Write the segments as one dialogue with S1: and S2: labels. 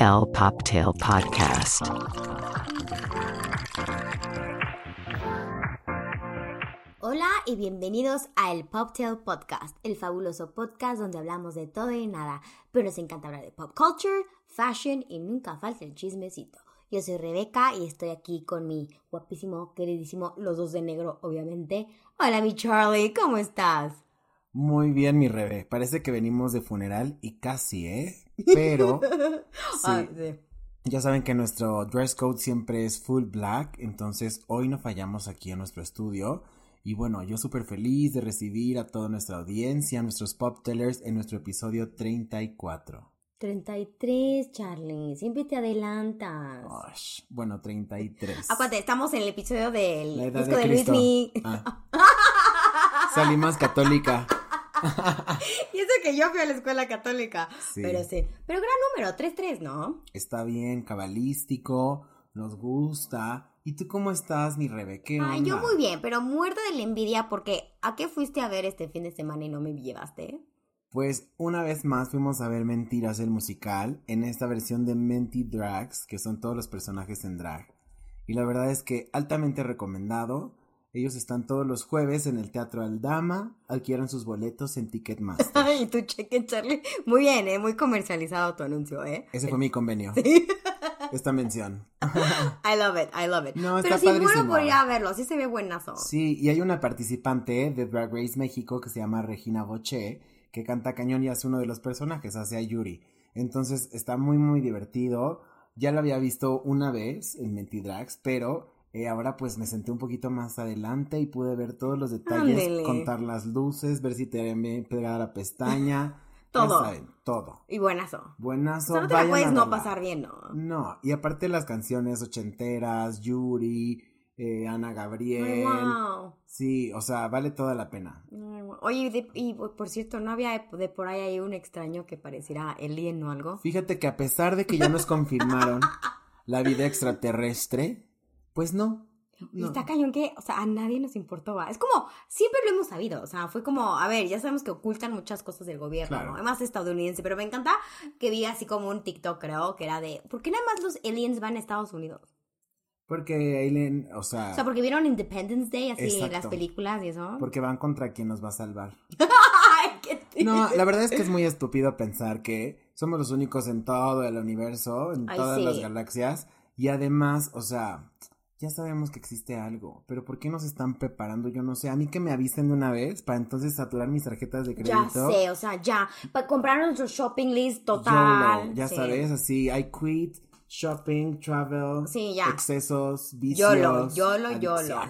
S1: El Poptail Podcast.
S2: Hola y bienvenidos a El Poptail Podcast, el fabuloso podcast donde hablamos de todo y nada, pero nos encanta hablar de pop culture, fashion y nunca falta el chismecito. Yo soy Rebeca y estoy aquí con mi guapísimo, queridísimo, los dos de negro, obviamente. Hola, mi Charlie, ¿cómo estás?
S3: Muy bien, mi Rebe. Parece que venimos de funeral y casi, ¿eh? Pero,
S2: Ay,
S3: sí,
S2: sí.
S3: ya saben que nuestro dress code siempre es full black, entonces hoy no fallamos aquí en nuestro estudio. Y bueno, yo súper feliz de recibir a toda nuestra audiencia, a nuestros pop tellers en nuestro episodio 34.
S2: 33, Charlie, siempre te adelantas.
S3: Osh, bueno, 33.
S2: Acuérdate, estamos en el episodio del disco
S3: de
S2: de, Luis.
S3: Ah. Salí más católica.
S2: Y eso que yo fui a la escuela católica.
S3: Sí.
S2: Pero sí. Pero gran número, 3-3, ¿no?
S3: Está bien, cabalístico, nos gusta. ¿Y tú cómo estás, mi Rebe? ¿Qué
S2: Ay, yo muy bien, pero muerta de la envidia porque ¿a qué fuiste a ver este fin de semana y no me llevaste?
S3: Pues una vez más fuimos a ver Mentiras el musical en esta versión de Menti Drags, que son todos los personajes en drag. Y la verdad es que altamente recomendado. Ellos están todos los jueves en el Teatro Aldama. Adquieran sus boletos en Ticketmaster.
S2: Ay, tu cheque, Charlie. Muy bien, ¿eh? Muy comercializado tu anuncio, ¿eh?
S3: Ese fue mi convenio. Esta mención.
S2: I love it, I love it.
S3: No,
S2: pero
S3: está
S2: sí, muero por ir a verlo, sí se ve buenazo.
S3: Sí, y hay una participante de Drag Race México que se llama Regina Boche, que canta cañón y hace uno de los personajes, hace a Yuri. Entonces está muy, muy divertido. Ya lo había visto una vez en Mentidrags, pero eh, ahora pues me senté un poquito más adelante y pude ver todos los detalles,
S2: Ándele.
S3: contar las luces, ver si te me pegada la pestaña.
S2: Todo.
S3: Ya saben, todo.
S2: Y buenazo.
S3: Buenazo.
S2: O sea, no te la puedes no pasar bien, ¿no?
S3: No, y aparte las canciones ochenteras, Yuri, eh, Ana Gabriel.
S2: Wow.
S3: Sí, o sea, vale toda la pena.
S2: Oye, y, de- y por cierto, ¿no había de por ahí hay un extraño que pareciera alien o algo?
S3: Fíjate que a pesar de que ya nos confirmaron la vida extraterrestre, pues no.
S2: Y está cañón que, o sea, a nadie nos importó, ¿va? Es como, siempre lo hemos sabido, o sea, fue como, a ver, ya sabemos que ocultan muchas cosas del gobierno,
S3: Claro.
S2: ¿no? Además estadounidense, pero me encanta que vi así como un TikTok, creo, que era de, ¿por qué nada más los aliens van a Estados Unidos?
S3: Porque Aileen, o sea,
S2: O sea, porque vieron Independence Day, así, las películas y eso.
S3: porque van contra quien nos va a salvar.
S2: Ay, qué
S3: No, la verdad es que es muy estúpido pensar que somos los únicos en todo el universo, en
S2: Ay,
S3: todas
S2: sí.
S3: las galaxias, y además, o sea, ya sabemos que existe algo, pero ¿por qué nos están preparando? Yo no sé, a mí que me avisen de una vez para entonces saturar mis tarjetas de
S2: Ya
S3: crédito.
S2: sé, o sea, ya, para comprar nuestro shopping list total.
S3: YOLO, ya
S2: sí.
S3: sabes, así, I quit, shopping, travel,
S2: Sí, ya.
S3: excesos, vicios,
S2: YOLO, YOLO, YOLO.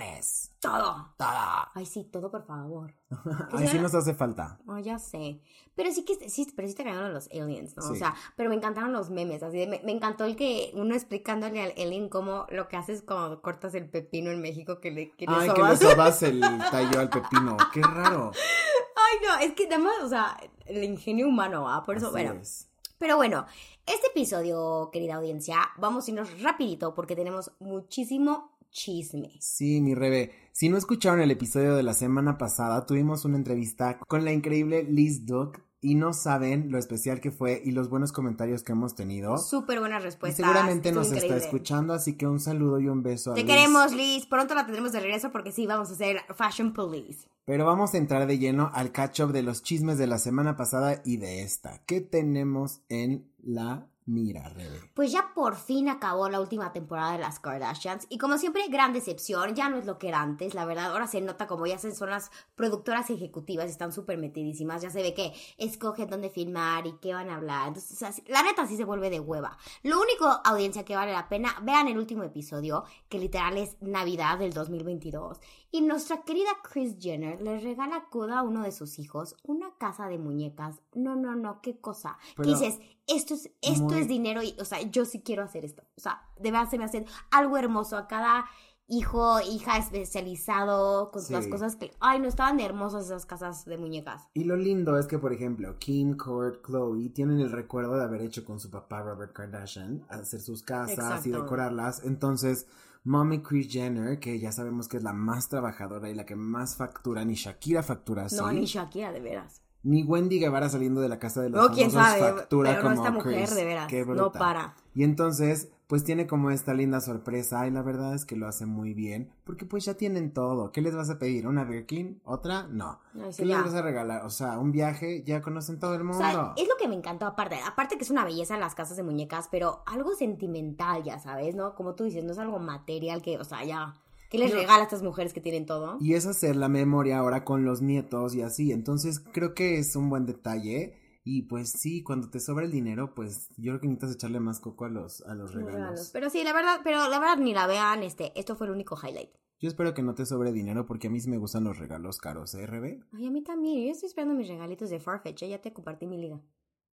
S2: Todo.
S3: todo.
S2: Ay, sí, todo, por favor.
S3: Ay, sí nos hace falta.
S2: Oh, ya sé. Pero sí que sí, pero sí te cagaron los aliens, ¿no? O sea, pero me encantaron los memes. Así de, me, me encantó el que uno explicándole al alien cómo lo que haces cuando cortas el pepino en México que le que le
S3: Ay, que le
S2: sobas.
S3: el tallo al pepino. Qué raro.
S2: Ay, no, es que además, o sea, el ingenio humano, ¿ah? Por eso,
S3: Así
S2: bueno.
S3: es.
S2: Pero bueno, este episodio, querida audiencia, vamos a irnos rapidito porque tenemos muchísimo chisme.
S3: Sí, mi Rebe. Si no escucharon el episodio de la semana pasada, tuvimos una entrevista con la increíble Liz Duck y no saben lo especial que fue y los buenos comentarios que hemos tenido.
S2: Súper buenas
S3: Y
S2: respuestas.
S3: seguramente
S2: estuvo
S3: nos está escuchando, así que un saludo y un beso a
S2: Te
S3: Liz.
S2: queremos, Liz. Pronto la tendremos de regreso porque sí, vamos a hacer Fashion Police.
S3: Pero vamos a entrar de lleno al catch-up de los chismes de la semana pasada y de esta. ¿Qué tenemos en la mira, Rebe?
S2: Pues ya por fin acabó la última temporada de las Kardashians y como siempre gran decepción, ya no es lo que era antes, la verdad, ahora se nota como ya son las productoras ejecutivas, están súper metidísimas, ya se ve que escogen dónde filmar y qué van a hablar, entonces la neta sí se vuelve de hueva. Lo único audiencia que vale la pena, vean el último episodio, que literal es Navidad del 2022 y nuestra querida Kris Jenner le regala a Koda a uno de sus hijos una casa de muñecas, no, no, no, qué cosa, que dices, esto es, esto Es dinero y, o sea, yo sí quiero hacer esto. O sea, de verdad se me hace algo hermoso a cada hijo, hija especializado con las cosas que, ay, no estaban hermosas esas casas de muñecas.
S3: Y lo lindo es que, por ejemplo, Kim, Kurt, Chloe tienen el recuerdo de haber hecho con su papá Robert Kardashian, hacer sus casas y decorarlas. Entonces, Mommy Kris Jenner, que ya sabemos que es la más trabajadora y la que más factura, ni Shakira factura así.
S2: No, ni Shakira, de veras.
S3: Ni Wendy Guevara saliendo de la casa de los
S2: No, quién sabe,
S3: factura
S2: pero no
S3: como
S2: esta mujer,
S3: Chris.
S2: de veras,
S3: Qué
S2: no para.
S3: Y entonces, pues tiene como esta linda sorpresa y la verdad es que lo hace muy bien porque pues ya tienen todo. ¿Qué les vas a pedir? ¿Una Birkin? ¿Otra? No.
S2: Sí,
S3: ¿Qué les vas a regalar? O sea, un viaje, ya conocen todo el
S2: O
S3: mundo.
S2: sea, es lo que me encantó aparte. Aparte que es una belleza en las casas de muñecas, pero algo sentimental, ya sabes, ¿no? Como tú dices, no es algo material que, o sea, ya. ¿Qué les
S3: No.
S2: regala a estas mujeres que tienen todo?
S3: Y es hacer la memoria ahora con los nietos y así. Entonces creo que es un buen detalle. Y pues sí, cuando te sobra el dinero, pues yo creo que necesitas echarle más coco a los, a los
S2: Los
S3: regalos.
S2: regalos. Pero sí, la verdad, pero la verdad ni la vean, este, esto fue el único highlight.
S3: Yo espero que no te sobre dinero porque a mí sí me gustan los regalos caros, ¿eh, Rebe?
S2: Ay, a mí también. Yo estoy esperando mis regalitos de Farfetch. ¿eh? Ya te compartí mi liga.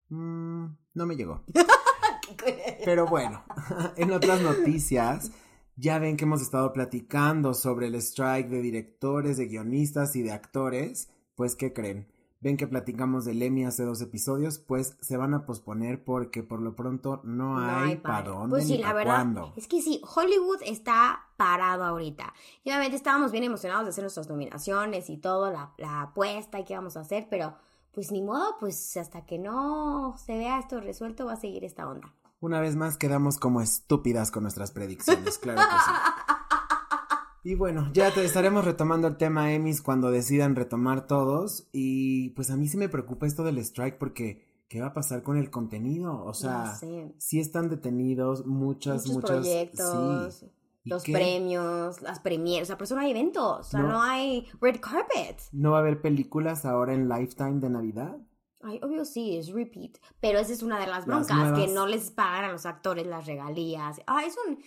S3: Mm, no me llegó. Pero bueno, en otras noticias, ya ven que hemos estado platicando sobre el strike de directores, de guionistas y de actores. Pues, ¿qué creen? Ven que platicamos del Emmy hace dos episodios, pues se van a posponer porque por lo pronto no, hay para dónde
S2: Pues sí,
S3: ni
S2: la verdad.
S3: cuándo.
S2: Es que sí, Hollywood está parado ahorita. Y obviamente estábamos bien emocionados de hacer nuestras nominaciones y todo, la, la apuesta y qué vamos a hacer, pero pues ni modo, pues hasta que no se vea esto resuelto va a seguir esta onda.
S3: Una vez más quedamos como estúpidas con nuestras predicciones, claro que sí. Y bueno, ya te estaremos retomando el tema Emmys cuando decidan retomar todos. Y pues a mí sí me preocupa esto del strike porque ¿qué va a pasar con el contenido? O sea, sí están detenidos muchas,
S2: Muchos
S3: muchas
S2: proyectos,
S3: sí. ¿Y
S2: los
S3: qué?
S2: premios, las premieres, o sea, por eso no hay eventos, o sea,
S3: No.
S2: no, hay red carpet.
S3: ¿No va a haber películas ahora en Lifetime de Navidad?
S2: Ay, obvio sí, es repeat. Pero esa es una de las broncas, que no les pagan a los actores las regalías. Ah, es un,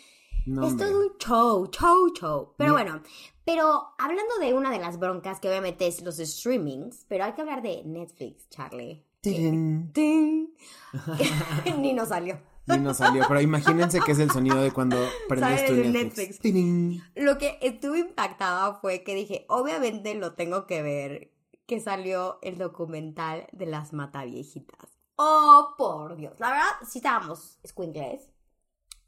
S3: No,
S2: es un show, show, show. Pero bueno, pero hablando de una de las broncas que obviamente es los streamings, pero hay que hablar de Netflix, Charlie.
S3: Tirin.
S2: ¡Ting! Ni nos salió.
S3: Y no salió, pero imagínense que es el sonido de cuando prendes tu Netflix.
S2: Netflix. Lo que estuve impactada fue que dije, obviamente lo tengo que ver, que salió el documental de las mataviejitas. Oh, por Dios. La verdad, sí estábamos escuincles.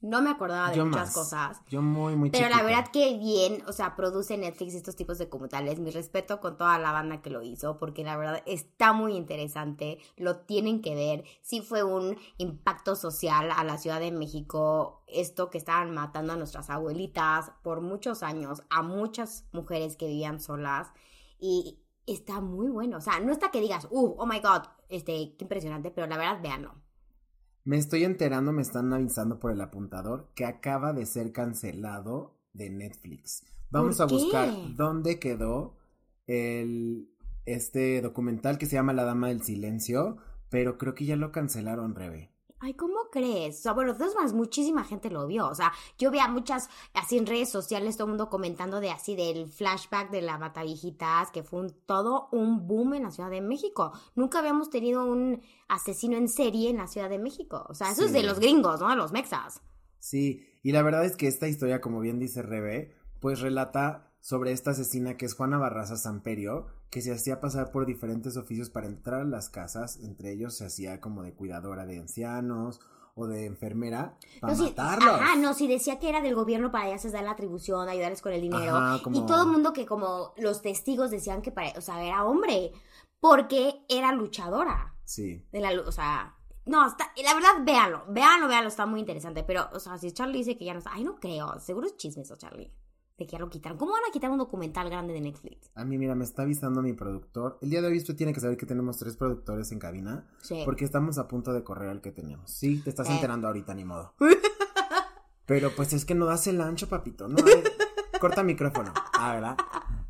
S2: No me acordaba de
S3: Yo
S2: muchas
S3: más.
S2: cosas.
S3: Yo muy, muy
S2: Pero la verdad que bien, o sea, produce Netflix estos tipos de documentales. Mi respeto con toda la banda que lo hizo, porque la verdad está muy interesante. Lo tienen que ver. Sí fue un impacto social a la Ciudad de México. Esto que estaban matando a nuestras abuelitas por muchos años, a muchas mujeres que vivían solas. Y está muy bueno. O sea, no está que digas, uh, oh my god, este, qué impresionante, pero la verdad, véanlo.
S3: Me estoy enterando, me están avisando por el apuntador que acaba de ser cancelado de Netflix. Vamos
S2: ¿Por
S3: a buscar dónde quedó el este documental que se llama La Dama del Silencio, pero creo que ya lo cancelaron, Rebe.
S2: Ay, ¿cómo crees? O sea, bueno, de todas maneras, muchísima gente lo vio. O sea, yo veía muchas, así en redes sociales, todo el mundo comentando de así del flashback de la Mataviejitas, que fue un, todo un boom en la Ciudad de México. Nunca habíamos tenido un asesino en serie en la Ciudad de México. O sea, eso es de los gringos, ¿no? De los mexas.
S3: Sí, y la verdad es que esta historia, como bien dice Rebe, pues relata sobre esta asesina que es Juana Barraza Samperio, que se hacía pasar por diferentes oficios para entrar a las casas, entre ellos se hacía como de cuidadora de ancianos o de enfermera para
S2: no,
S3: matarlos.
S2: Ajá, no, sí decía que era del gobierno para se dar la atribución, ayudarles con el dinero.
S3: Ajá, como-
S2: Y todo el mundo que como los testigos decían que para, o sea, era hombre, porque era luchadora.
S3: Sí.
S2: de la o sea, no, está, la verdad, véanlo, véanlo, véanlo, está muy interesante, pero, o sea, si Charlie dice que ya no está, ay, no creo, seguro es chisme eso, Charlie, de que ya lo quitaron. ¿Cómo van a quitar un documental grande de Netflix?
S3: A mí, mira, me está avisando mi productor. El día de hoy usted tiene que saber que tenemos tres productores en cabina.
S2: Sí.
S3: Porque estamos a punto de correr al que teníamos. Sí, te estás
S2: Eh.
S3: enterando ahorita, ni modo. Pero pues es que no das el ancho, papito. No, a ver, corta micrófono. Ah, ¿verdad?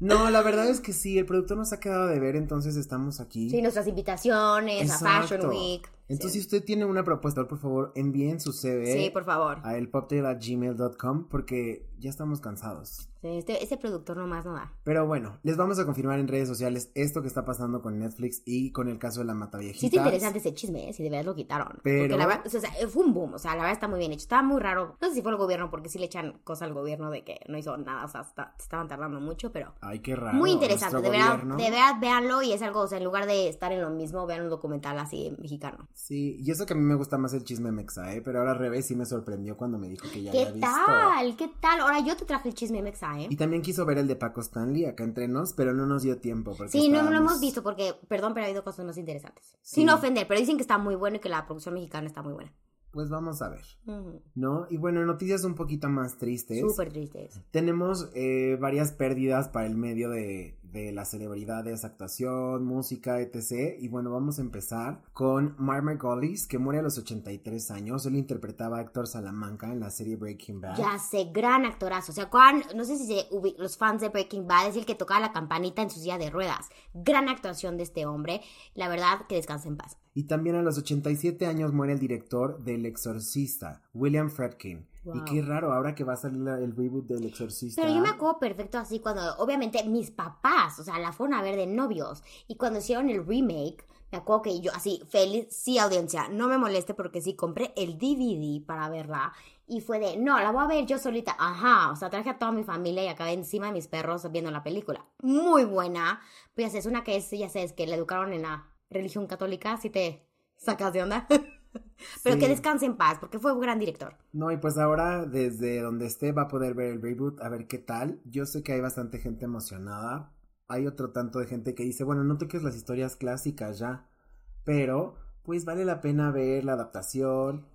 S3: No, la verdad es que sí, el productor nos ha quedado de ver, entonces estamos aquí.
S2: Sí, nuestras invitaciones a Fashion. Week.
S3: Entonces,
S2: sí.
S3: si usted tiene una propuesta, por favor, envíen su CV
S2: Sí, por favor.
S3: a elpoptail.gmail.com porque ya estamos cansados.
S2: Sí, este, este productor nomás no da.
S3: Pero bueno, les vamos a confirmar en redes sociales esto que está pasando con Netflix y con el caso de la
S2: Sí
S3: Mataviejita.
S2: está interesante ese chisme, ¿eh? si de verdad lo quitaron.
S3: Pero-
S2: Porque la verdad, o sea, fue un boom, o sea, la verdad está muy bien hecho. Estaba muy raro. No sé si fue el gobierno, porque sí le echan cosa al gobierno de que no hizo nada, o sea, está- estaban tardando mucho, pero...
S3: Ay, Ay, qué raro.
S2: Muy interesante, de verdad, de verdad, véanlo y es algo, o sea, en lugar de estar en lo mismo, vean un documental así mexicano.
S3: Sí, y eso que a mí me gusta más el chisme mexa, ¿eh? Pero ahora Rebe sí me sorprendió cuando me dijo que ya
S2: ¿Qué
S3: había visto.
S2: tal? ¿Qué tal? Ahora yo te traje el chisme mexa, ¿eh?
S3: Y también quiso ver el de Paco Stanley acá entre nos, pero no nos dio tiempo. Porque
S2: Sí, no, no lo hemos visto porque, perdón, pero ha habido cosas más interesantes.
S3: Sí.
S2: Sin ofender, pero dicen que está muy bueno y que la producción mexicana está muy buena.
S3: Pues vamos a ver. ¿no? Y bueno, noticias un poquito más tristes.
S2: Súper tristes.
S3: Tenemos eh, varias pérdidas para el medio de, de las celebridades, actuación, música, etc. Y bueno, vamos a empezar con Mark Margolis, que muere a los 83 años. Él interpretaba a Héctor Salamanca en la serie Breaking Bad.
S2: Ya sé, gran actorazo. O sea, cuán- no sé si se los fans de Breaking Bad es el que tocaba la campanita en su silla de ruedas. Gran actuación de este hombre. La verdad, que descanse en paz.
S3: Y también a los 87 años muere el director del Exorcista, William Friedkin.
S2: Wow.
S3: Y qué raro, ahora que va a salir la- el reboot del Exorcista.
S2: Pero yo me acuerdo perfecto así cuando, obviamente, mis papás, o sea, la fueron a ver de novios. Y cuando hicieron el remake, me acuerdo que yo así, feliz, sí, audiencia, no me moleste porque sí, compré el DVD para verla. Y fue de, no, la voy a ver yo solita. Ajá, o sea, traje a toda mi familia y acabé encima de mis perros viendo la película. Muy buena. Pues ya sé, es una que es, ya sabes, que le educaron en la religión católica, si te sacas de onda. Pero
S3: Sí.
S2: que descanse en paz, porque fue un gran director.
S3: No, y pues ahora desde donde esté va a poder ver el reboot, a ver qué tal. Yo sé que hay bastante gente emocionada. Hay otro tanto de gente que dice, bueno, no toques las historias clásicas ya. Pero, pues vale la pena ver la adaptación.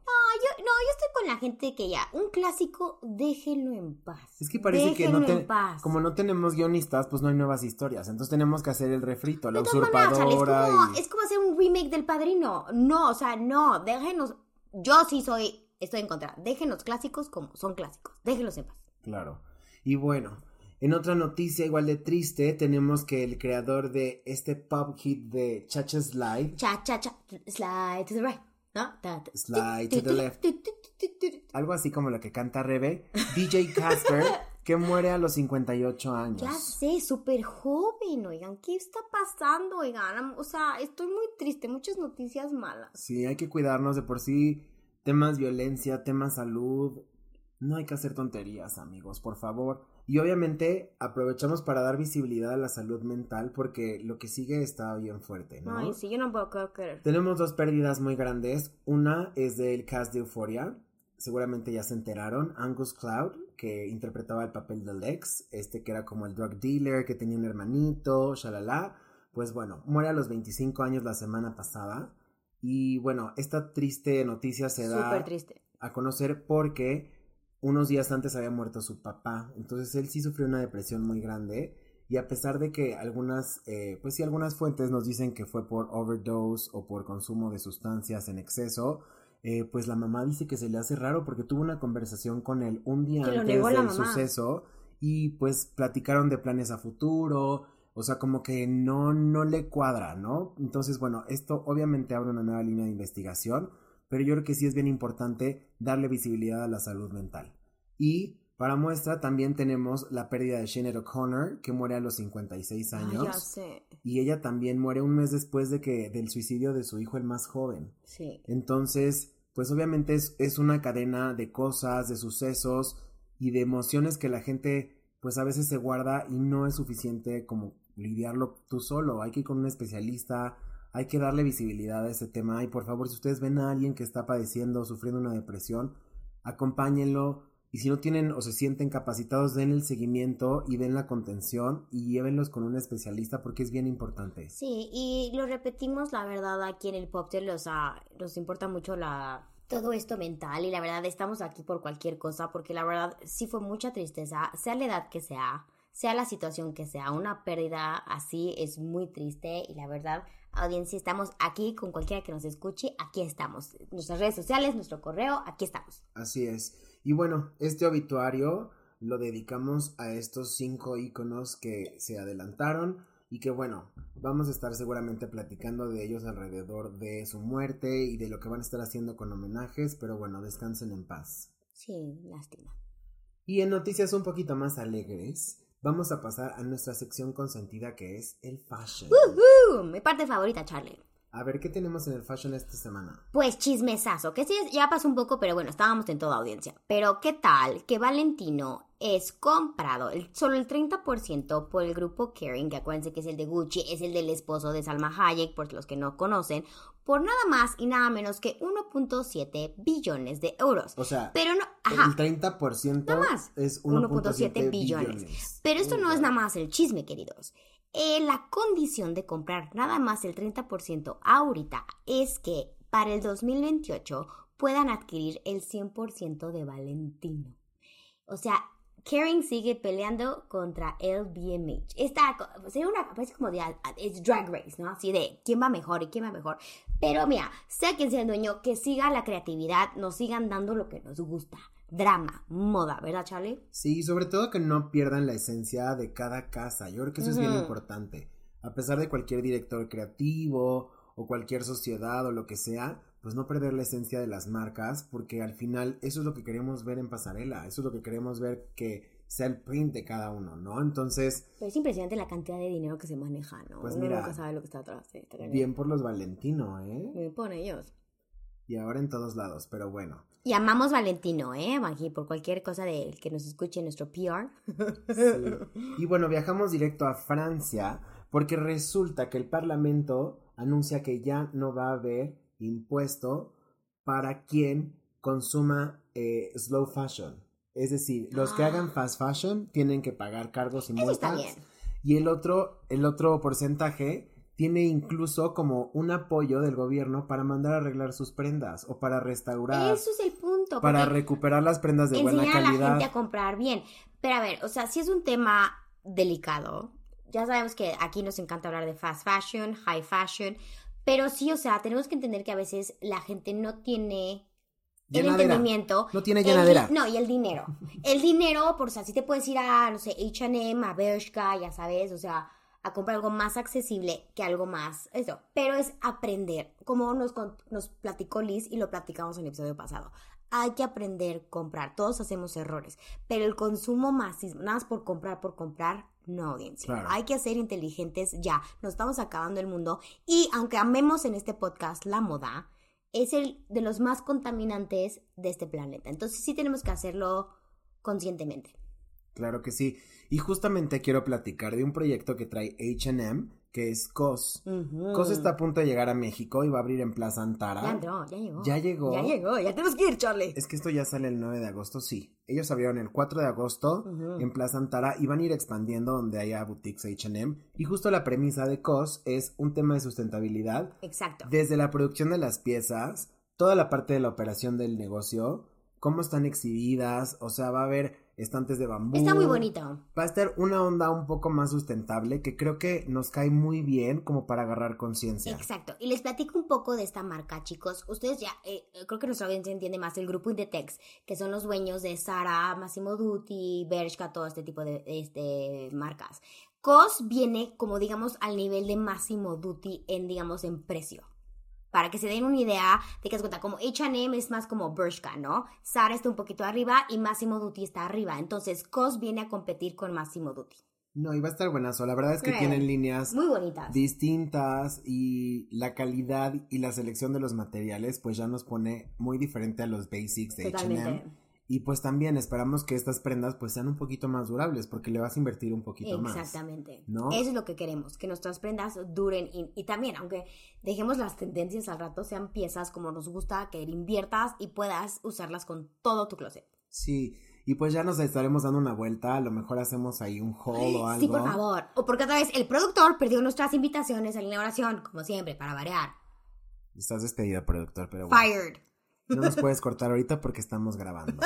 S2: Yo, estoy con la gente que ya, un clásico, déjenlo en paz.
S3: Es que parece que no te-
S2: en paz.
S3: como no tenemos guionistas, pues no hay nuevas historias. Entonces tenemos que hacer el refrito, la
S2: todas maneras, Charlie,
S3: usurpadora
S2: es, como,
S3: y...
S2: es como hacer un remake del padrino. No, o sea, no, déjenos. Yo sí soy, estoy en contra. Déjenos clásicos como son clásicos. Déjenlos en paz.
S3: Claro. Y bueno, en otra noticia igual de triste, tenemos que el creador de este pop hit de Chacha Slide,
S2: Cha, cha, cha, slide to the right.
S3: Slide to the left. algo así como lo que canta Rebe, DJ Casper, que muere a los 58 años.
S2: Ya sé, súper joven, oigan, ¿qué está pasando, oigan? O sea, estoy muy triste, muchas noticias malas.
S3: Sí, hay que cuidarnos de por sí. Temas violencia, temas salud. No hay que hacer tonterías, amigos, por favor. Y obviamente aprovechamos para dar visibilidad a la salud mental porque lo que sigue está bien fuerte, ¿no?
S2: Ay, sí, yo no puedo creer.
S3: Tenemos dos pérdidas muy grandes. Una es del cast de Euphoria. Seguramente ya se enteraron. Angus Cloud, que interpretaba el papel del ex, este que era como el drug dealer, que tenía un hermanito, shalala. Pues bueno, muere a los 25 años la semana pasada. Y bueno, esta triste noticia se da
S2: Súper triste.
S3: a conocer porque unos días antes había muerto su papá. Entonces él sí sufrió una depresión muy grande. Y a pesar de que algunas, eh, pues sí, algunas fuentes nos dicen que fue por overdose o por consumo de sustancias en exceso, eh, pues la mamá dice que se le hace raro porque tuvo una conversación con él un día
S2: Que
S3: antes del suceso y pues platicaron de planes a futuro, o sea, como que no, no le cuadra, ¿no? Entonces, bueno, esto obviamente abre una nueva línea de investigación, pero yo creo que sí es bien importante darle visibilidad a la salud mental. Y para muestra también tenemos la pérdida de Sinead O'Connor, que muere a los 56
S2: Ay,
S3: años.
S2: ya sé.
S3: Y ella también muere un mes después de que del suicidio de su hijo el más joven.
S2: Sí.
S3: Entonces, pues obviamente es, es una cadena de cosas, de sucesos y de emociones que la gente pues a veces se guarda y no es suficiente como lidiarlo tú solo. Hay que ir con un especialista, hay que darle visibilidad a ese tema y por favor si ustedes ven a alguien que está padeciendo o sufriendo una depresión, acompáñenlo y si no tienen o se sienten capacitados, den el seguimiento y den la contención y llévenlos con un especialista porque es bien importante.
S2: Sí, y lo repetimos, la verdad, aquí en el Poptel, o sea, nos importa mucho la todo esto mental y la verdad estamos aquí por cualquier cosa porque la verdad sí fue mucha tristeza, sea la edad que sea, sea la situación que sea, una pérdida así es muy triste y la verdad, audiencia, estamos aquí con cualquiera que nos escuche, aquí estamos, nuestras redes sociales, nuestro correo, aquí estamos.
S3: Así es. Y bueno, este obituario lo dedicamos a estos cinco íconos que se adelantaron y que bueno, vamos a estar seguramente platicando de ellos alrededor de su muerte y de lo que van a estar haciendo con homenajes, pero bueno, descansen en paz.
S2: Sí, lástima.
S3: Y en noticias un poquito más alegres, vamos a pasar a nuestra sección consentida que es el fashion.
S2: Mi parte favorita, Charlie.
S3: A ver, ¿qué tenemos en el fashion esta semana?
S2: Pues chismesazo, que sí, ya pasó un poco, pero bueno, estábamos en toda audiencia. Pero ¿qué tal que Valentino es comprado el, solo el 30% por el grupo Kering, que acuérdense que es el de Gucci, es el del esposo de Salma Hayek, por los que no conocen, por nada más y nada menos que 1.7 billones de euros.
S3: O sea,
S2: pero no, ajá,
S3: el 30%
S2: Nada más.
S3: es
S2: 1.7
S3: 1.7
S2: billones.
S3: billones.
S2: Pero esto no es nada más el chisme, queridos. Eh, la condición de comprar nada más el 30% ahorita es que para el 2028 puedan adquirir el 100% de Valentino. O sea, Kering sigue peleando contra LVMH. Esta co- sería una, parece como de, es drag race, ¿no? Así de quién va mejor y quién va mejor. Pero mira, sea quien sea el dueño, que siga la creatividad, nos sigan dando lo que nos gusta. Drama, moda, ¿verdad, Charlie?
S3: Sí, sobre todo que no pierdan la esencia de cada casa. Yo creo que eso es bien importante. A pesar de cualquier director creativo o cualquier sociedad o lo que sea, pues no perder la esencia de las marcas, porque al final eso es lo que queremos ver en pasarela, eso es lo que queremos ver que sea el print de cada uno, ¿no? Entonces,
S2: Pero es impresionante la cantidad de dinero que se maneja, ¿no?
S3: Pues
S2: Uno
S3: mira,
S2: nunca sabe lo que está atrás.
S3: bien por los Valentino, ¿eh?
S2: Me pone ellos.
S3: Y ahora en todos lados, pero bueno.
S2: Y amamos Valentino, ¿eh? Aquí, por cualquier cosa de que nos escuche nuestro PR.
S3: Sí. Y bueno, viajamos directo a Francia porque resulta que el Parlamento anuncia que ya no va a haber impuesto para quien consuma eh, slow fashion. Es decir, los que
S2: Ah.
S3: hagan fast fashion tienen que pagar cargos y multas. Y el otro, el otro porcentaje tiene incluso como un apoyo del gobierno para mandar a arreglar sus prendas o para restaurar,
S2: Eso es el punto.
S3: para recuperar las prendas de buena
S2: enseñar a la
S3: calidad.
S2: gente a comprar bien. Pero a ver, o sea, si es un tema delicado, ya sabemos que aquí nos encanta hablar de fast fashion, high fashion, pero sí, o sea, tenemos que entender que a veces la gente no tiene el entendimiento.
S3: No tiene
S2: El
S3: llenadera.
S2: no, y el dinero. El dinero, por o sea, si te puedes ir a, no sé, H&M, a Bershka, ya sabes, o sea, a comprar algo más accesible que algo más, eso. Pero es aprender, como nos, nos platicó Liz y lo platicamos en el episodio pasado. Hay que aprender a comprar, todos hacemos errores, pero el consumo masivo, nada más por comprar, por comprar, no audiencia.
S3: Claro.
S2: Hay que ser inteligentes ya, nos estamos acabando el mundo y aunque amemos en este podcast la moda, es el de los más contaminantes de este planeta. Entonces sí tenemos que hacerlo conscientemente.
S3: Claro que sí. Y justamente quiero platicar de un proyecto que trae HM, que es COS. COS está a punto de llegar a México y va a abrir en Plaza Antara.
S2: Ya entró, ya llegó.
S3: Ya llegó.
S2: Ya llegó, ya tenemos que ir, Charlie.
S3: Es que esto ya sale el 9 de agosto, sí. Ellos abrieron el 4 de agosto en Plaza Antara y van a ir expandiendo donde haya boutiques HM. Y justo la premisa de COS es un tema de sustentabilidad.
S2: Exacto.
S3: Desde la producción de las piezas, toda la parte de la operación del negocio, cómo están exhibidas, o sea, va a haber estantes de bambú.
S2: Está muy bonito.
S3: Va a estar una onda un poco más sustentable que creo que nos cae muy bien como para agarrar conciencia.
S2: Exacto. Y les platico un poco de esta marca, chicos. Ustedes ya, eh, creo que nuestra audiencia entiende más el grupo Inditex, que son los dueños de Zara, Massimo Dutti, Bershka, todo este tipo de este, marcas. COS viene, como digamos, al nivel de Massimo Dutti en, digamos, en precio. Para que se den una idea de que es cuenta, como H&M es más como Bershka, ¿no? Zara está un poquito arriba y Massimo Dutti está arriba. Entonces, COS viene a competir con Massimo Dutti.
S3: No, y va a estar buenazo. La verdad es que
S2: Sí.
S3: tienen líneas
S2: Muy bonitas.
S3: distintas y la calidad y la selección de los materiales pues ya nos pone muy diferente a los basics de. H&M. Y pues también esperamos que estas prendas pues sean un poquito más durables porque le vas a invertir un poquito más.
S2: Exactamente.
S3: ¿no?
S2: Eso es lo que queremos, que nuestras prendas duren y, y también, aunque dejemos las tendencias al rato, sean piezas como nos gusta, que inviertas y puedas usarlas con todo tu closet.
S3: Sí, y pues ya nos estaremos dando una vuelta, a lo mejor hacemos ahí un haul o algo.
S2: Sí, por favor. O porque otra vez el productor perdió nuestras invitaciones a la inauguración, como siempre, para variar.
S3: Estás despedido, productor, pero bueno.
S2: Fired.
S3: No nos puedes cortar ahorita porque estamos grabando.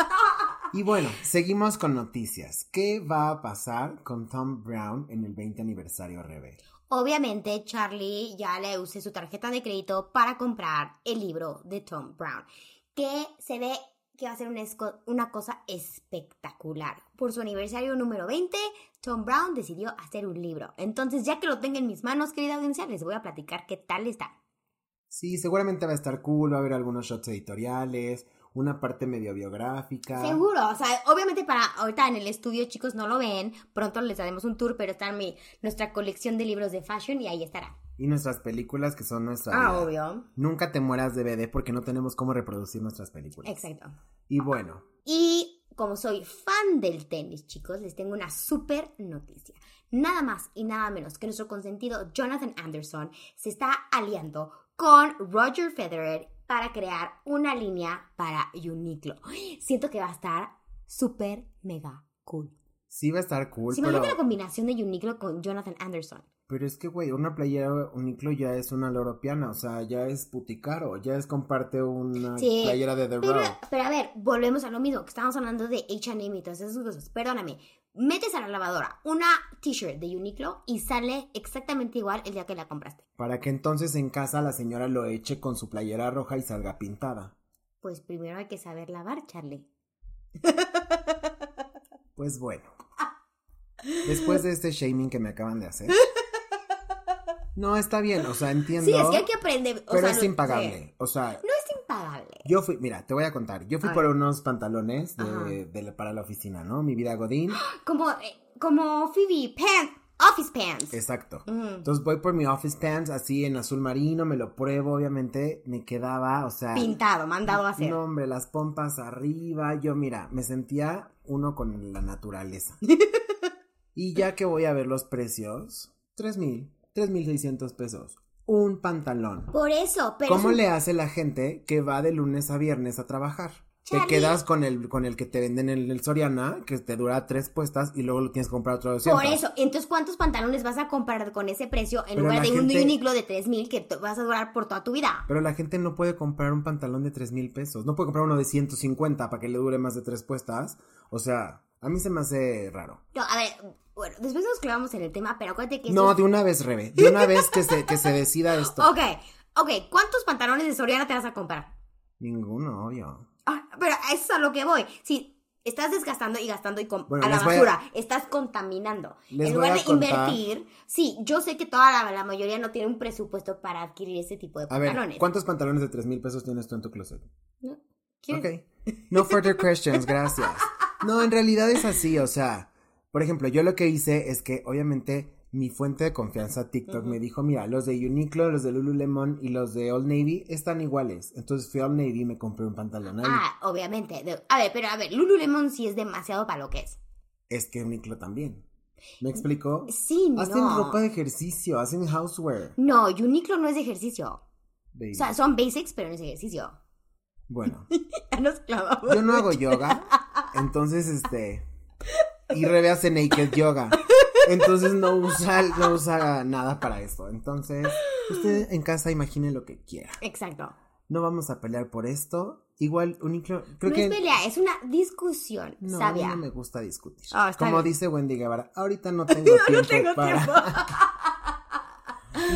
S3: Y bueno, seguimos con noticias. ¿Qué va a pasar con Tom Brown en el 20 aniversario Rebe?
S2: Obviamente, Charlie ya le usé su tarjeta de crédito para comprar el libro de Tom Brown, que se ve que va a ser una, una cosa espectacular. Por su aniversario número 20, Tom Brown decidió hacer un libro. Entonces, ya que lo tenga en mis manos, querida audiencia, les voy a platicar qué tal está.
S3: Sí, seguramente va a estar cool, va a haber algunos shots editoriales, una parte medio biográfica.
S2: Seguro, o sea, obviamente para ahorita en el estudio, chicos, no lo ven. Pronto les haremos un tour, pero está en mi, nuestra colección de libros de fashion y ahí estará.
S3: Y nuestras películas que son nuestra
S2: Ah,
S3: vida.
S2: obvio.
S3: Nunca te mueras DVD porque no tenemos cómo reproducir nuestras películas.
S2: Exacto.
S3: Y bueno,
S2: Y como soy fan del tenis, chicos, les tengo una súper noticia. Nada más y nada menos que nuestro consentido Jonathan Anderson se está aliando con Roger Federer para crear una línea para Uniqlo. Siento que va a estar súper mega cool.
S3: sí va a estar cool,
S2: ¿Se
S3: pero,
S2: imagina la combinación de Uniqlo con Jonathan Anderson?
S3: pero es que, güey, una playera Uniqlo ya es una loropiana, o sea, ya es puticaro, ya es comparte una
S2: Sí,
S3: playera de The
S2: Pero,
S3: Row.
S2: pero a ver, volvemos a lo mismo, que estamos hablando de H&M y todas esas cosas. Perdóname, metes a la lavadora una t-shirt de Uniqlo y sale exactamente igual el día que la compraste.
S3: Para que entonces en casa la señora lo eche con su playera roja y salga pintada.
S2: Pues primero hay que saber lavar, Charlie.
S3: Pues bueno. Después de este shaming que me acaban de hacer. No, está bien, o sea, entiendo.
S2: Sí, es que hay que aprender. o
S3: pero
S2: sea,
S3: es impagable.
S2: sí.
S3: O sea,
S2: No impagable.
S3: yo fui, mira, te voy a contar. Yo fui por unos pantalones de, de para la oficina, ¿no? Mi vida Godín.
S2: Como, eh, como Phoebe, pants, office pants.
S3: Exacto. Entonces voy por mi office pants así en azul marino, me lo pruebo, obviamente, me quedaba, o sea,
S2: Pintado, mandado a hacer.
S3: no hombre, las pompas arriba, yo mira, me sentía uno con la naturaleza. y ya que voy a ver los precios, tres mil, tres mil seiscientos pesos, un pantalón.
S2: Por eso, pero.
S3: ¿Cómo
S2: es un-
S3: le hace la gente que va de lunes a viernes a trabajar?
S2: Charlie.
S3: Te quedas con el, con el que te venden en el Soriana, que te dura tres puestas y luego lo tienes que comprar otro de 200.
S2: Por eso, entonces, ¿cuántos pantalones vas a comprar con ese precio en
S3: Pero
S2: lugar de un Uniqlo de 3000 que te vas a durar por toda tu vida?
S3: Pero la gente no puede comprar un pantalón de tres mil pesos. No puede comprar uno de 150 para que le dure más de tres puestas. O sea, a mí se me hace raro.
S2: No, a ver, bueno, después nos clavamos en el tema, pero acuérdate que.
S3: No, de una vez, Rebe. De una vez que se, que se decida esto.
S2: Ok, ok, ¿cuántos pantalones de Soriana te vas a comprar?
S3: Ninguno, obvio.
S2: Ah, pero eso es a lo que voy. Si estás desgastando y gastando y
S3: Bueno,
S2: a la
S3: a-
S2: basura, estás contaminando.
S3: Les
S2: en lugar de
S3: contar-
S2: invertir, sí, yo sé que toda la, la mayoría no tiene un presupuesto para adquirir ese tipo de
S3: A ver,
S2: pantalones.
S3: ¿cuántos pantalones de tres mil pesos tienes tú en tu closet?
S2: ¿No? ¿Quieres?
S3: Ok. No further questions, gracias. No, en realidad es así, o sea, por ejemplo, yo lo que hice es que obviamente mi fuente de confianza TikTok me dijo, mira, los de Uniqlo, los de Lululemon y los de Old Navy están iguales. Entonces fui a Old Navy y me compré un pantalón ahí.
S2: Ah, obviamente. A ver, pero a ver, Lululemon sí es demasiado para lo que es.
S3: Es que Uniqlo también. ¿Me explico?
S2: Sí,
S3: Hacen
S2: no.
S3: ropa de ejercicio, hacen houseware.
S2: No, Uniqlo no es de ejercicio.
S3: baby.
S2: O sea, son basics, pero no es ejercicio.
S3: Bueno,
S2: Ya nos clavamos.
S3: yo no hago yoga, entonces este... Y Rebe hace naked yoga. Entonces no usa, no usa nada para eso. Entonces, usted en casa imagine lo que quiera.
S2: Exacto.
S3: No vamos a pelear por esto. Igual, Uniqlo, creo
S2: no
S3: que...
S2: es pelea, es una discusión
S3: No, a mí
S2: sabia.
S3: no me gusta discutir.
S2: Ah,
S3: Como
S2: bien.
S3: dice Wendy Guevara, ahorita no tengo tiempo
S2: no tengo
S3: para...
S2: tiempo.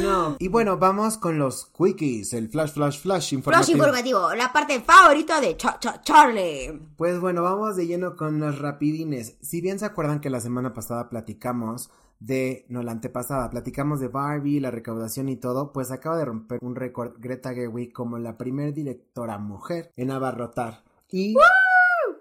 S3: No. Y bueno, vamos con los quickies, el flash, flash, flash
S2: Flash
S3: informativo.
S2: informativo, la parte favorita de Cha- Cha- Charlie.
S3: Pues bueno, vamos de lleno con los rapidines. Si bien se acuerdan que la semana pasada platicamos de, no, la antepasada, platicamos de Barbie, la recaudación y todo, pues acaba de romper un récord Greta Gerwig como la primer directora mujer en abarrotar. Y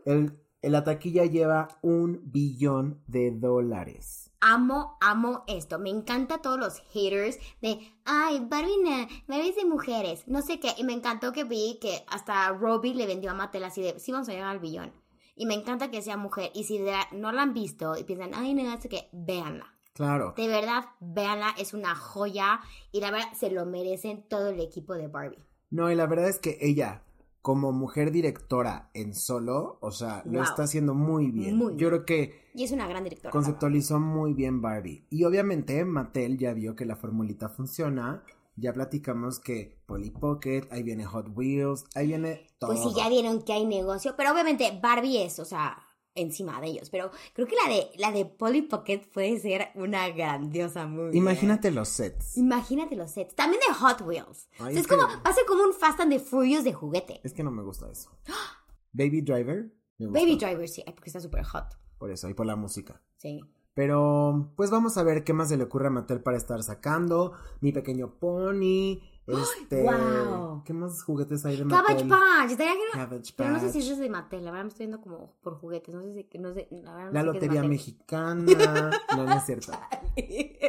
S3: el, la taquilla lleva un billón de dólares.
S2: Amo, amo esto. Me encanta todos los haters de, ay, Barbie, Barbie es de mujeres, no sé qué. Y me encantó que vi que hasta Robbie le vendió a Mattel así de, sí vamos a llegar al billón. Y me encanta que sea mujer. Y si no la han visto y piensan, ay, no, no sé qué, véanla.
S3: Claro.
S2: De verdad, véanla, es una joya. Y la verdad, se lo merecen todo el equipo de Barbie.
S3: No, y la verdad es que ella, como mujer directora en solo, o sea, lo está haciendo muy bien.
S2: Muy
S3: Yo creo que
S2: Y es una gran directora.
S3: conceptualizó muy bien Barbie. Y obviamente Mattel ya vio que la formulita funciona. Ya platicamos que Polly Pocket, ahí viene Hot Wheels, ahí viene todo.
S2: Pues sí, ya vieron que hay negocio, pero obviamente Barbie es, o sea, encima de ellos. Pero creo que la de la de Polly Pocket puede ser una grandiosa movie.
S3: Imagínate los sets.
S2: Imagínate los sets. También de Hot Wheels.
S3: Ay,
S2: O sea, es
S3: es que-
S2: como, va a ser como un Fast and the Furious de juguete.
S3: Es que no me gusta eso. Baby Driver. me gusta,
S2: Baby Driver, sí, porque está súper hot.
S3: Por eso, y por la música.
S2: Sí.
S3: Pero, pues vamos a ver qué más se le ocurre a Mattel para estar sacando. Mi pequeño pony. Este,
S2: ¡Guau!
S3: ¿qué más juguetes hay de
S2: Cabbage
S3: Mattel?
S2: Patch.
S3: Cabbage
S2: Pero no sé si eso es de Mattel. La verdad me estoy viendo como por juguetes. No sé si. No sé, la verdad no
S3: La
S2: sé qué es
S3: lotería mexicana. No, no es cierto.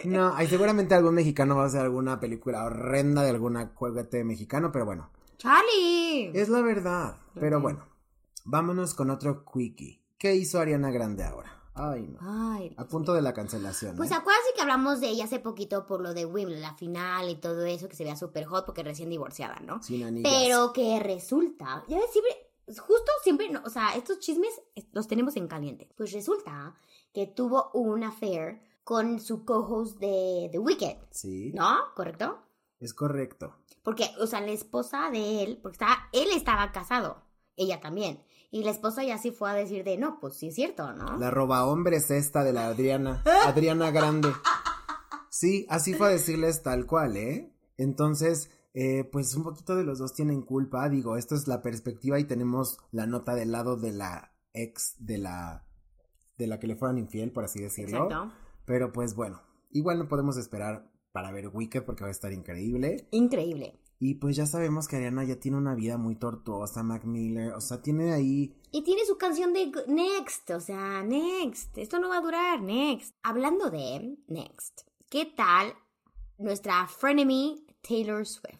S3: No, hay seguramente algún mexicano va a hacer alguna película horrenda de alguna juguete mexicano, pero bueno,
S2: ¡Charlie!
S3: es la verdad. Pero bueno, vámonos con otro quickie. ¿Qué hizo Ariana Grande ahora? Ay, no.
S2: Ay,
S3: A punto de la cancelación.
S2: Pues
S3: ¿eh?
S2: acuérdense que hablamos de ella hace poquito por lo de Wimbledon, la final y todo eso, que se vea súper hot porque recién divorciada, ¿no?
S3: Sin anillas.
S2: Pero que resulta, ya ves, siempre, justo siempre, no, o sea, estos chismes los tenemos en caliente. Pues resulta que tuvo un affair con su co-host de The Wicked,
S3: Sí,
S2: ¿no? ¿Correcto?
S3: es correcto.
S2: Porque, o sea, la esposa de él, porque estaba, él estaba casado, ella también. Y la esposa ya sí fue a decir de, no, pues sí es cierto, ¿no?
S3: La roba hombres esta de la Adriana. Adriana Grande. Sí, así fue a decirles tal cual, ¿eh? Entonces, eh, pues un poquito de los dos tienen culpa. Digo, esto es la perspectiva y tenemos la nota del lado de la ex de la de la que le fueran infiel, por así decirlo.
S2: Exacto.
S3: Pero pues bueno, igual no podemos esperar para ver Wicked porque va a estar increíble.
S2: Increíble.
S3: Y pues ya sabemos que Ariana ya tiene una vida muy tortuosa, Mac Miller, o sea, tiene ahí
S2: Y tiene su canción de Next, o sea, Next. Esto no va a durar, Next. Hablando de Next, ¿qué tal nuestra frenemy Taylor Swift?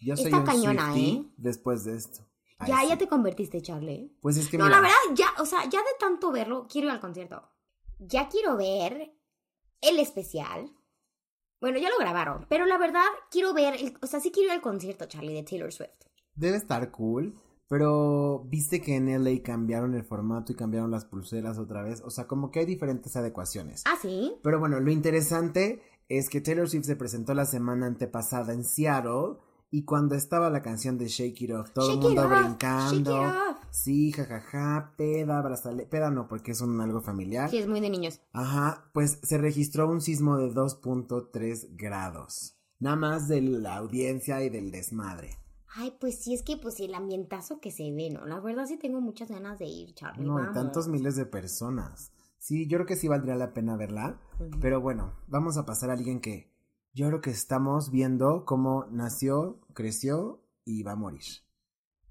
S3: Yo soy
S2: Está
S3: un
S2: cañona, ¿eh?
S3: después de esto. Ay,
S2: Ya,
S3: sí.
S2: ya te convertiste, Charlie.
S3: Pues es que
S2: No,
S3: mira,
S2: la verdad, ya, o sea, ya de tanto verlo, quiero ir al concierto. Ya quiero ver el especial. Bueno, ya lo grabaron, pero la verdad quiero ver, el- o sea, sí quiero ir al concierto, Charlie, de Taylor Swift.
S3: debe estar cool, pero viste que en LA cambiaron el formato y cambiaron las pulseras otra vez, o sea, como que hay diferentes adecuaciones.
S2: Ah, sí.
S3: Pero bueno, lo interesante es que Taylor Swift se presentó la semana antepasada en Seattle y cuando estaba la canción de Shake It Off, todo el
S2: Shake
S3: mundo
S2: off,
S3: brincando.
S2: shake it off.
S3: Sí, jajaja, peda, brazale, peda no, porque es un algo familiar.
S2: Sí, es muy de niños.
S3: Ajá, pues se registró un sismo de 2.3 grados. Nada más de la audiencia y del desmadre.
S2: Ay, pues sí, es que pues el ambientazo que se ve, ¿no? La verdad sí tengo muchas ganas de ir, Charlie.
S3: No, y tantos miles de personas. Sí, yo creo que sí valdría la pena verla. Pero bueno, vamos a pasar a alguien que yo creo que estamos viendo cómo nació, creció y va a morir.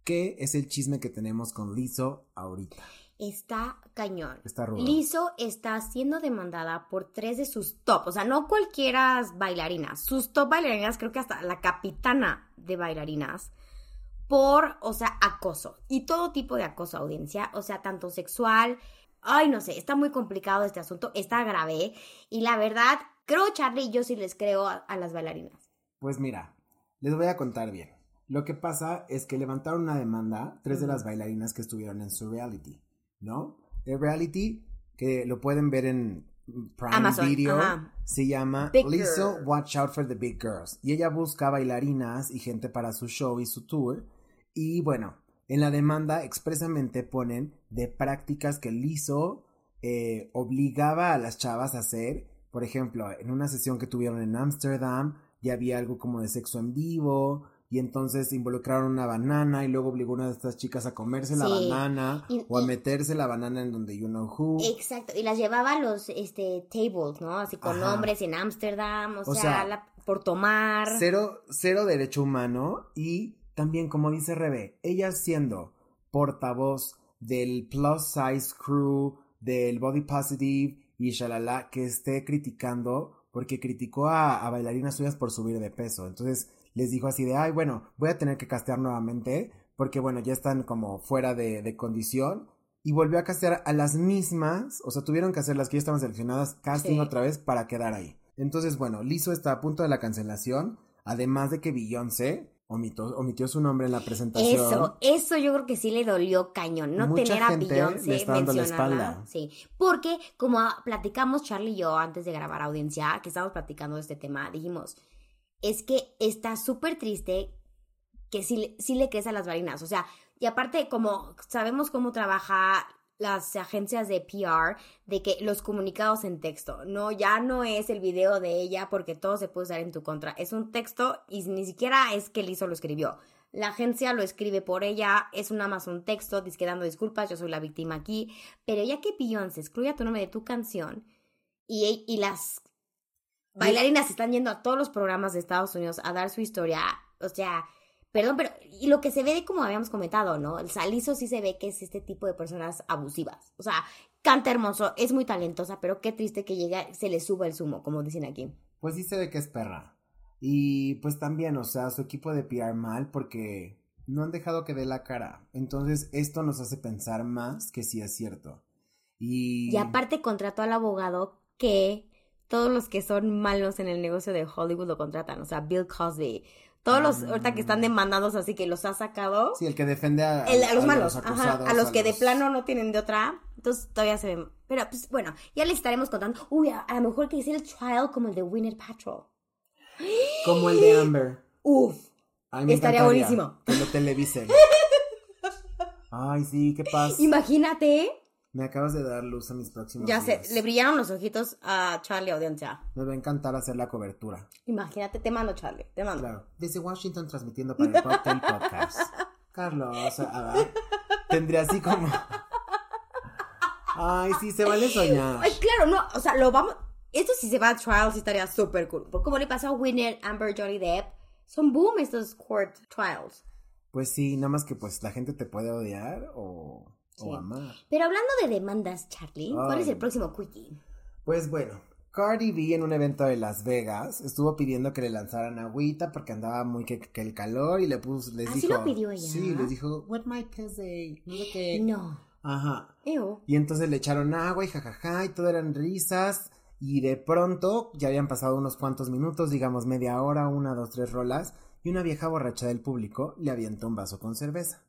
S3: ¿Qué es el chisme que tenemos con Lizzo ahorita?
S2: Está cañón.
S3: Está rudo.
S2: Lizzo está siendo demandada por tres de sus top, o sea, no cualquiera bailarinas, sus top bailarinas, creo que hasta la capitana de bailarinas, por, o sea, acoso. Y todo tipo de acoso, audiencia, o sea, tanto sexual. Ay, no sé, está muy complicado este asunto, está grave. Y la verdad, creo, Charlie, yo sí les creo a, a las bailarinas.
S3: Pues mira, les voy a contar bien. Lo que pasa es que levantaron una demanda tres de las bailarinas que estuvieron en su reality, ¿no? El reality, que lo pueden ver en Prime
S2: Amazon,
S3: Video,
S2: ajá.
S3: se llama
S2: Big
S3: Lizzo
S2: Girl.
S3: Watch Out for the Big Girls. Y ella busca bailarinas y gente para su show y su tour. Y bueno, en la demanda expresamente ponen de prácticas que Lizzo eh, obligaba a las chavas a hacer. Por ejemplo, en una sesión que tuvieron en Ámsterdam, ya había algo como de sexo en vivo. Y entonces involucraron una banana y luego obligó a una de estas chicas a comerse la banana
S2: Y-
S3: o a
S2: y-
S3: meterse la banana en donde you know who.
S2: Exacto, y las llevaba a los este, tables, ¿no? Así con
S3: Ajá.
S2: hombres en Ámsterdam, o,
S3: O
S2: sea,
S3: sea,
S2: la- por tomar.
S3: Cero, cero derecho humano y también, como dice Rebe, ella siendo portavoz del plus size crew, del body positive y shalala, que esté criticando, porque criticó a, a bailarinas suyas por subir de peso. Entonces les dijo así de, ay, bueno, voy a tener que castear nuevamente, porque bueno, ya están como fuera de, de condición. Y volvió a castear a las mismas, o sea, tuvieron que hacer las que ya estaban seleccionadas, casting
S2: Sí.
S3: otra vez para quedar ahí. Entonces, bueno, Lizzo está a punto de la cancelación, además de que Beyoncé omitió, omitió su nombre en la presentación.
S2: Eso, eso yo creo que sí le dolió cañón, no
S3: Mucha
S2: tener a Beyoncé
S3: espalda.
S2: Sí, porque como platicamos Charlie y yo antes de grabar audiencia, que estábamos platicando de este tema, dijimos, es que está súper triste que sí, le- sí le crees a las bailarines, o sea, y aparte como sabemos cómo trabaja las agencias de PR, de que los comunicados en texto, no, ya no es el video de ella porque todo se puede usar en tu contra, es un texto y ni siquiera es que Lizzo lo escribió. La agencia lo escribe por ella, es un un texto, dice que dando disculpas, yo soy la víctima aquí, pero ya que Beyoncé excluya tu nombre de tu canción y, y las bailarinas están yendo a todos los programas de Estados Unidos a dar su historia, o sea, perdón, pero y lo que se ve de como habíamos comentado, ¿no? El Salizo sí se ve que es este tipo de personas abusivas. O sea, canta hermoso, es muy talentosa, pero qué triste que llega, se le suba el zumo, como dicen aquí.
S3: Pues sí se ve que es perra. Y pues también, o sea, su equipo de PR mal porque no han dejado que dé la cara. Entonces, esto nos hace pensar más que sí es cierto. Y,
S2: Y aparte contrató al abogado que todos los que son malos en el negocio de Hollywood lo contratan. O sea, Bill Cosby. Todos los ahorita que están
S3: Ah.
S2: demandados así que los ha sacado.
S3: Sí, el que defiende a,
S2: El- a los malos, ajá,
S3: acusados,
S2: a los que de plano no tienen de otra, entonces todavía se ven. Pero pues bueno, ya les estaremos contando. Uy, a, lo mejor que hice el trial como el de Winnet Patrol.
S3: Como el de Amber.
S2: Uf, Estaría buenísimo.
S3: Que lo televisen. Ay, sí, qué paz.
S2: imagínate.
S3: Me acabas de dar luz a mis próximos
S2: Ya sé,
S3: días.
S2: le brillaron los ojitos a Charlie Audiencia.
S3: Me va a encantar hacer la cobertura.
S2: Imagínate, te mando Charlie, te mando.
S3: Claro. Desde Washington transmitiendo para el Cocktail Podcast. Carlos, a ver, tendría así como. Ay, sí, se vale soñar.
S2: Ay, claro, no, o sea, lo vamos. Esto si se va a trial sí estaría súper cool. Porque como le pasó a Winnet, Amber, Johnny Depp, son boom estos court trials.
S3: Pues sí, nada más que pues la gente te puede odiar o,
S2: Sí.
S3: o amar.
S2: Pero hablando de demandas, Charlie, ¿cuál
S3: Ay.
S2: es el próximo quickie?
S3: Pues bueno, Cardi B en un evento de Las Vegas estuvo pidiendo que le lanzaran agüita porque andaba muy que, que el calor y le puso, les
S2: ¿Ah, sí
S3: dijo.
S2: lo pidió ella?
S3: Sí, les dijo, what my pussy, no sé qué.
S2: No.
S3: Ajá.
S2: Ew.
S3: Y entonces le echaron agua y jajaja y todo eran risas. Y de pronto ya habían pasado unos cuantos minutos, digamos media hora, una, dos, tres rolas, y una vieja borracha del público le avienta un vaso con cerveza.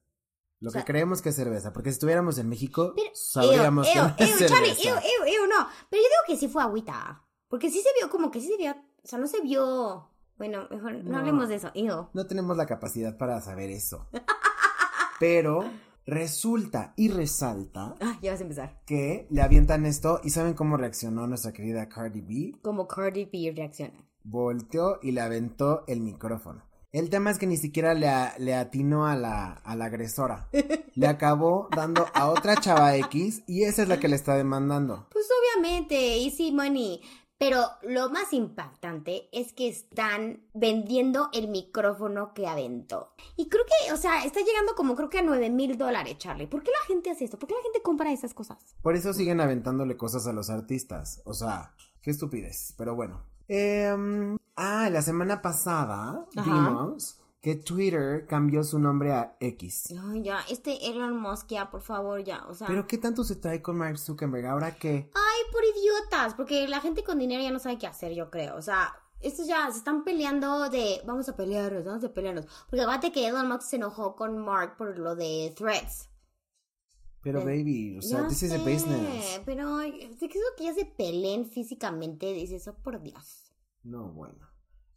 S3: Lo
S2: O sea-
S3: que creemos que es cerveza, porque si estuviéramos en México,
S2: Pero,
S3: sabríamos que es cerveza.
S2: ew, ew, ew, no. Pero yo digo que sí fue agüita. Porque sí se vio como que sí se vio. O sea, no se vio. Bueno, mejor no,
S3: No.
S2: hablemos de eso.
S3: No tenemos la capacidad para saber eso. Pero resulta y resalta
S2: Ah, ya vas a empezar.
S3: que le avientan esto y ¿saben cómo reaccionó nuestra querida Cardi B?
S2: Como Cardi B reacciona.
S3: volteó y le aventó el micrófono. El tema es que ni siquiera le, a- le atinó a la, a la agresora. Le acabó dando a otra chava X y esa es la que le está demandando.
S2: Pues obviamente, easy money. Pero lo más impactante es que están vendiendo el micrófono que aventó. Y creo que, o sea, está llegando como creo que a 9 mil dólares, Charlie. ¿Por qué la gente hace esto? ¿Por qué la gente compra esas cosas?
S3: Por eso siguen aventándole cosas a los artistas. O sea, qué estupidez. Pero bueno. Em, ah, la semana pasada
S2: Ajá.
S3: vimos que Twitter cambió su nombre a X.
S2: Ay, ya, este Elon Musk, ya, por favor, ya. O sea.
S3: Pero ¿qué tanto se trae con Mark Zuckerberg? ¿Ahora qué?
S2: Ay, por idiotas, porque la gente con dinero ya no sabe qué hacer, yo creo. O sea, estos ya se están peleando de vamos a pelearnos, vamos a pelearnos. Porque acuérdate que Elon Musk se enojó con Mark por lo de threats.
S3: Pero baby, o sea, this is a
S2: sé,
S3: business.
S2: Pero de que eso que ya se peleen físicamente, dices, oh por Dios.
S3: No, bueno.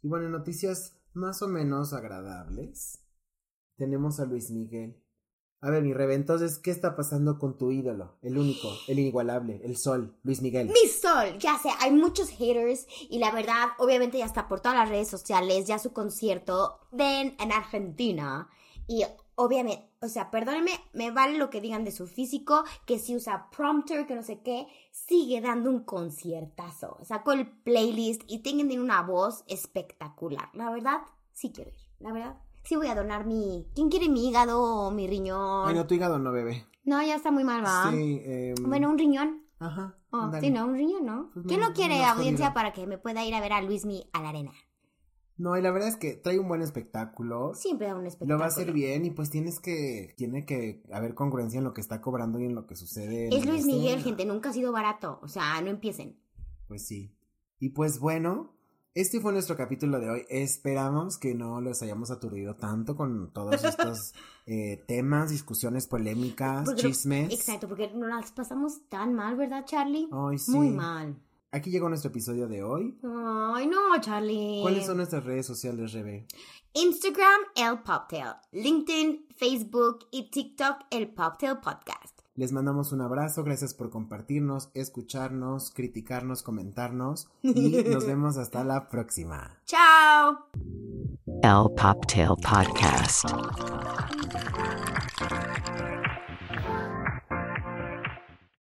S3: Y bueno, noticias más o menos agradables. Tenemos a Luis Miguel. A ver, mi rebe, entonces, ¿qué está pasando con tu ídolo? El único, el inigualable, el sol, Luis Miguel.
S2: Mi sol, ya sé, hay muchos haters y la verdad, obviamente ya está por todas las redes sociales, ya su concierto ven en Argentina y obviamente, o sea, perdónenme, me vale lo que digan de su físico, que si usa prompter, que no sé qué, sigue dando un conciertazo. Sacó el playlist y tienen una voz espectacular. La verdad, sí quiero ir, la verdad. Sí voy a donar mi... ¿Quién quiere mi hígado o mi riñón?
S3: Ay, no, tu hígado no, bebé.
S2: No, ya está muy mal, ¿va?
S3: Sí, eh,
S2: Bueno, un riñón.
S3: Ajá.
S2: Oh, sí, no, un riñón, ¿no?
S3: Pues
S2: ¿Quién
S3: no,
S2: quiere audiencia
S3: jodido.
S2: para que me pueda ir a ver a Luismi a la arena?
S3: No, y la verdad es que trae un buen espectáculo.
S2: Siempre da un espectáculo.
S3: Lo va a hacer bien y pues tienes que, tiene que haber congruencia en lo que está cobrando y en lo que sucede.
S2: Es Luis Miguel,
S3: escena.
S2: gente, nunca ha sido barato. O sea, no empiecen.
S3: Pues sí. Y pues bueno, este fue nuestro capítulo de hoy. Esperamos que no los hayamos aturdido tanto con todos estos eh, temas, discusiones polémicas,
S2: Porque
S3: chismes.
S2: Exacto, porque nos las pasamos tan mal, ¿verdad, Charlie?
S3: Ay, sí.
S2: Muy mal.
S3: Aquí llegó nuestro episodio de hoy.
S2: Ay, no, Charlie.
S3: ¿Cuáles son nuestras redes sociales, Rebe?
S2: Instagram, el Poptail. LinkedIn, Facebook y TikTok, el Poptail Podcast.
S3: Les mandamos un abrazo, gracias por compartirnos, escucharnos, criticarnos, comentarnos y nos vemos hasta la próxima.
S2: ¡Chao!
S1: El Poptail Podcast.